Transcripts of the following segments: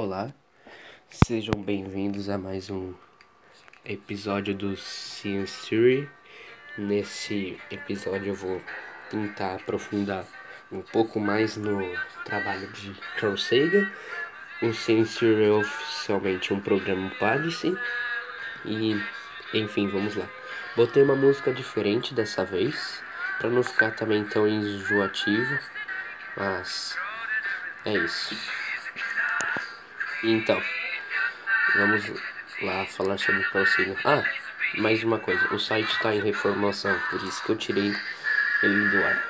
Olá, sejam bem-vindos a mais um episódio do Science Theory. Nesse episódio eu vou tentar aprofundar um pouco mais no trabalho de Carl Sagan. O Science Theory é oficialmente um programa Padice e, enfim, vamos lá. Botei uma música diferente dessa vez, para não ficar também tão enjoativo, mas é isso. Então, vamos lá falar sobre o Sagan. Ah, mais uma coisa, o site está em reformulação, por isso que eu tirei ele do ar.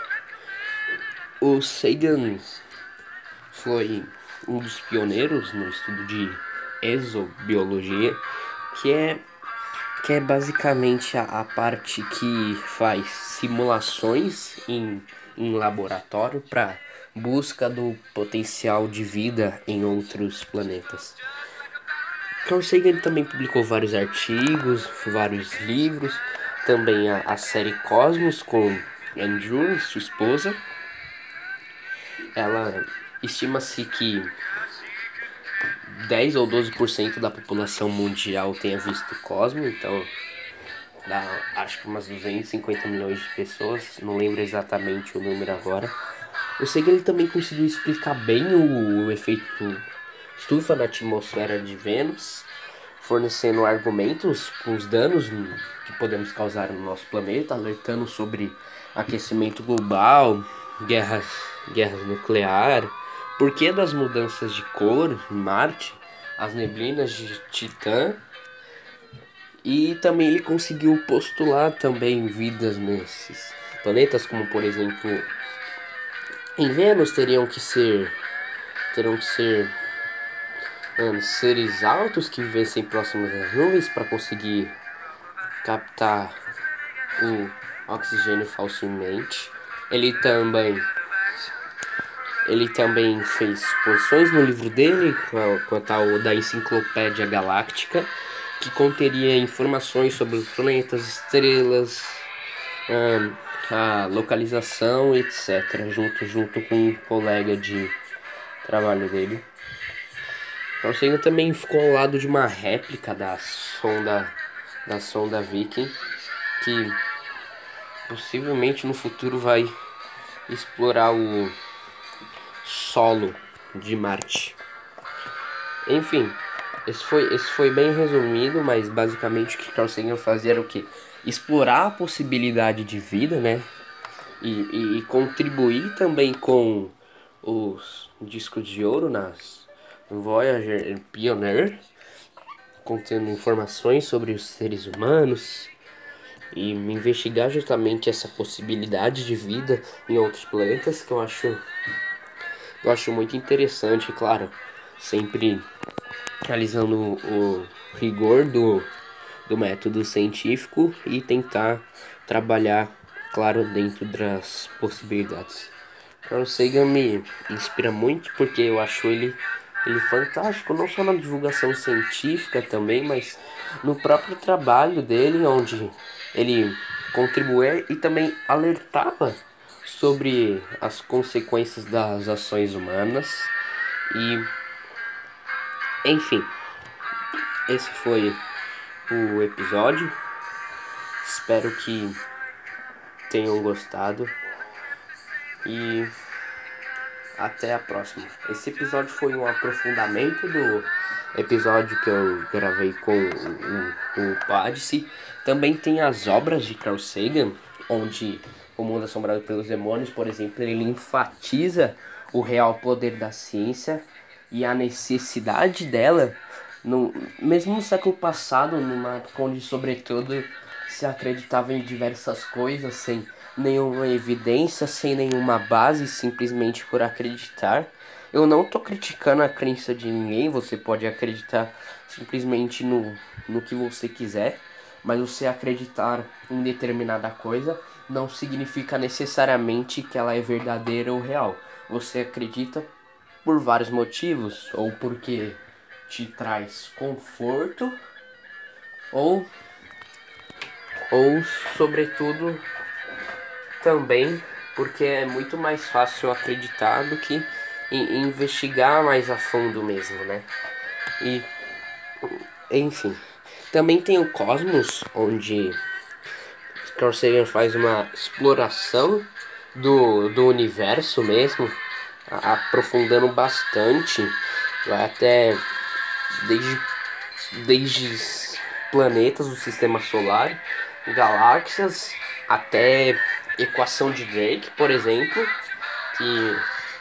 O Sagan foi um dos pioneiros no estudo de exobiologia, que é que é basicamente a, a parte que faz simulações em, em laboratório para busca do potencial de vida em outros planetas. Carl Sagan também publicou vários artigos, vários livros, também a, a série Cosmos com Andrew, sua esposa. Ela estima-se que 10 ou 12% da população mundial tenha visto Cosmos, então dá acho que umas 250 milhões de pessoas, não lembro exatamente o número agora. Eu sei que ele também conseguiu explicar bem o, o efeito estufa na atmosfera de Vênus, fornecendo argumentos com os danos que podemos causar no nosso planeta, alertando sobre aquecimento global, guerras, guerras nuclear, porquê das mudanças de cor em Marte, as neblinas de Titã. E também ele conseguiu postular também vidas nesses planetas, como por exemplo em Vênus teriam que ser. Teriam que ser. Mano, seres altos que vivessem próximos das nuvens para conseguir captar o oxigênio facilmente. Ele também. Ele também fez posições no livro dele, com a, com a tal da Enciclopédia Galáctica, que conteria informações sobre planetas, estrelas, um, a localização, etc. Junto, junto com um colega de trabalho dele. Carl Sagan também ficou ao lado de uma réplica da sonda da sonda Viking que possivelmente no futuro vai explorar o solo de Marte. Enfim, esse foi, esse foi bem resumido, mas basicamente o que Carl Sagan fazia era o que? Explorar a possibilidade de vida, né? E, e, contribuir também com os discos de ouro nas Voyager Pioneer, contendo informações sobre os seres humanos e investigar justamente essa possibilidade de vida em outros planetas que eu acho eu acho muito interessante, claro, sempre realizando o rigor do do método científico e tentar trabalhar, claro, dentro das possibilidades. Carl Sagan me inspira muito porque eu acho ele, ele fantástico, não só na divulgação científica também, mas no próprio trabalho dele, onde ele contribuía e também alertava sobre as consequências das ações humanas e enfim esse foi o episódio. Espero que tenham gostado. E até a próxima. Esse episódio foi um aprofundamento do episódio que eu gravei com o, o, o Padice. Também tem as obras de Carl Sagan, onde O Mundo Assombrado pelos Demônios, por exemplo, ele enfatiza o real poder da ciência e a necessidade dela no, mesmo no século passado, numa onde, sobretudo, se acreditava em diversas coisas sem nenhuma evidência, sem nenhuma base, simplesmente por acreditar. Eu não tô criticando a crença de ninguém, você pode acreditar simplesmente no, no que você quiser, mas você acreditar em determinada coisa não significa necessariamente que ela é verdadeira ou real. Você acredita por vários motivos, ou porque te traz conforto ou ou sobretudo também porque é muito mais fácil acreditar do que investigar mais a fundo mesmo, né? E enfim, também tem o Cosmos, onde Carl Sagan faz uma exploração do, do universo mesmo, aprofundando bastante, vai até desde, desde planetas do sistema solar, galáxias, até equação de Drake, por exemplo, que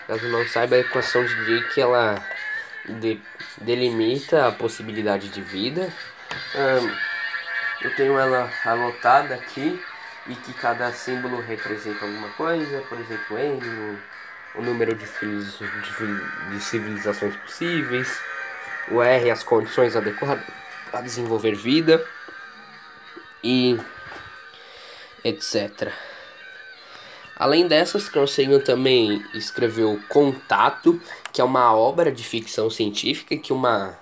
caso não saiba a equação de Drake ela de, delimita a possibilidade de vida. eu tenho ela anotada aqui e que cada símbolo representa alguma coisa, por exemplo, N, o, número de, de, de civilizações possíveis, o R, as condições adequadas a desenvolver vida e etc. Além dessas, Carl também escreveu Contato, que é uma obra de ficção científica que uma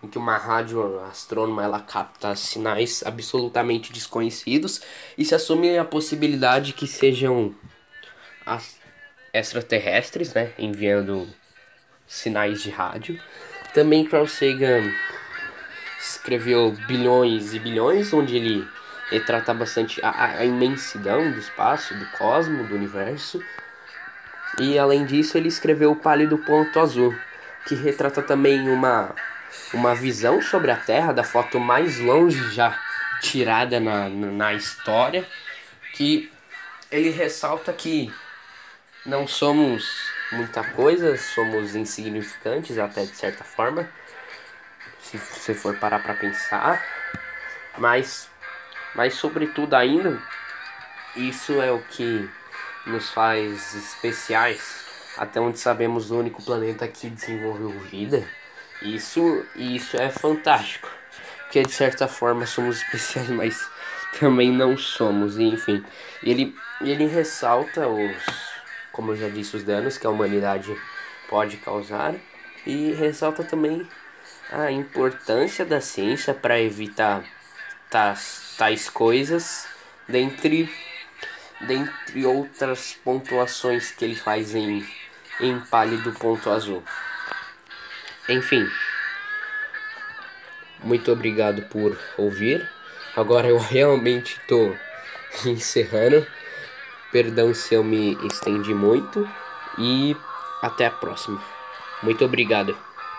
em que uma rádio astrônoma ela capta sinais absolutamente desconhecidos e se assume a possibilidade que sejam extraterrestres, né, enviando sinais de rádio. Também Carl Sagan escreveu Bilhões e Bilhões, onde ele retrata bastante a, a imensidão do espaço, do cosmo, do universo. E além disso, ele escreveu O Pálido Ponto Azul, que retrata também uma, uma visão sobre a Terra da foto mais longe já tirada na, na história, que ele ressalta que não somos muita coisa, somos insignificantes até de certa forma, se você for parar para pensar, mas mas sobretudo ainda isso é o que nos faz especiais, até onde sabemos o único planeta que desenvolveu vida. Isso isso é fantástico, porque de certa forma somos especiais, mas também não somos, enfim. Ele ele ressalta os como eu já disse os danos que a humanidade pode causar e ressalta também a importância da ciência para evitar tais, tais coisas, dentre, dentre outras pontuações que ele faz em, em pálido ponto azul. Enfim, muito obrigado por ouvir. Agora eu realmente estou encerrando. Perdão se eu me estendi muito e até a próxima. Muito obrigado.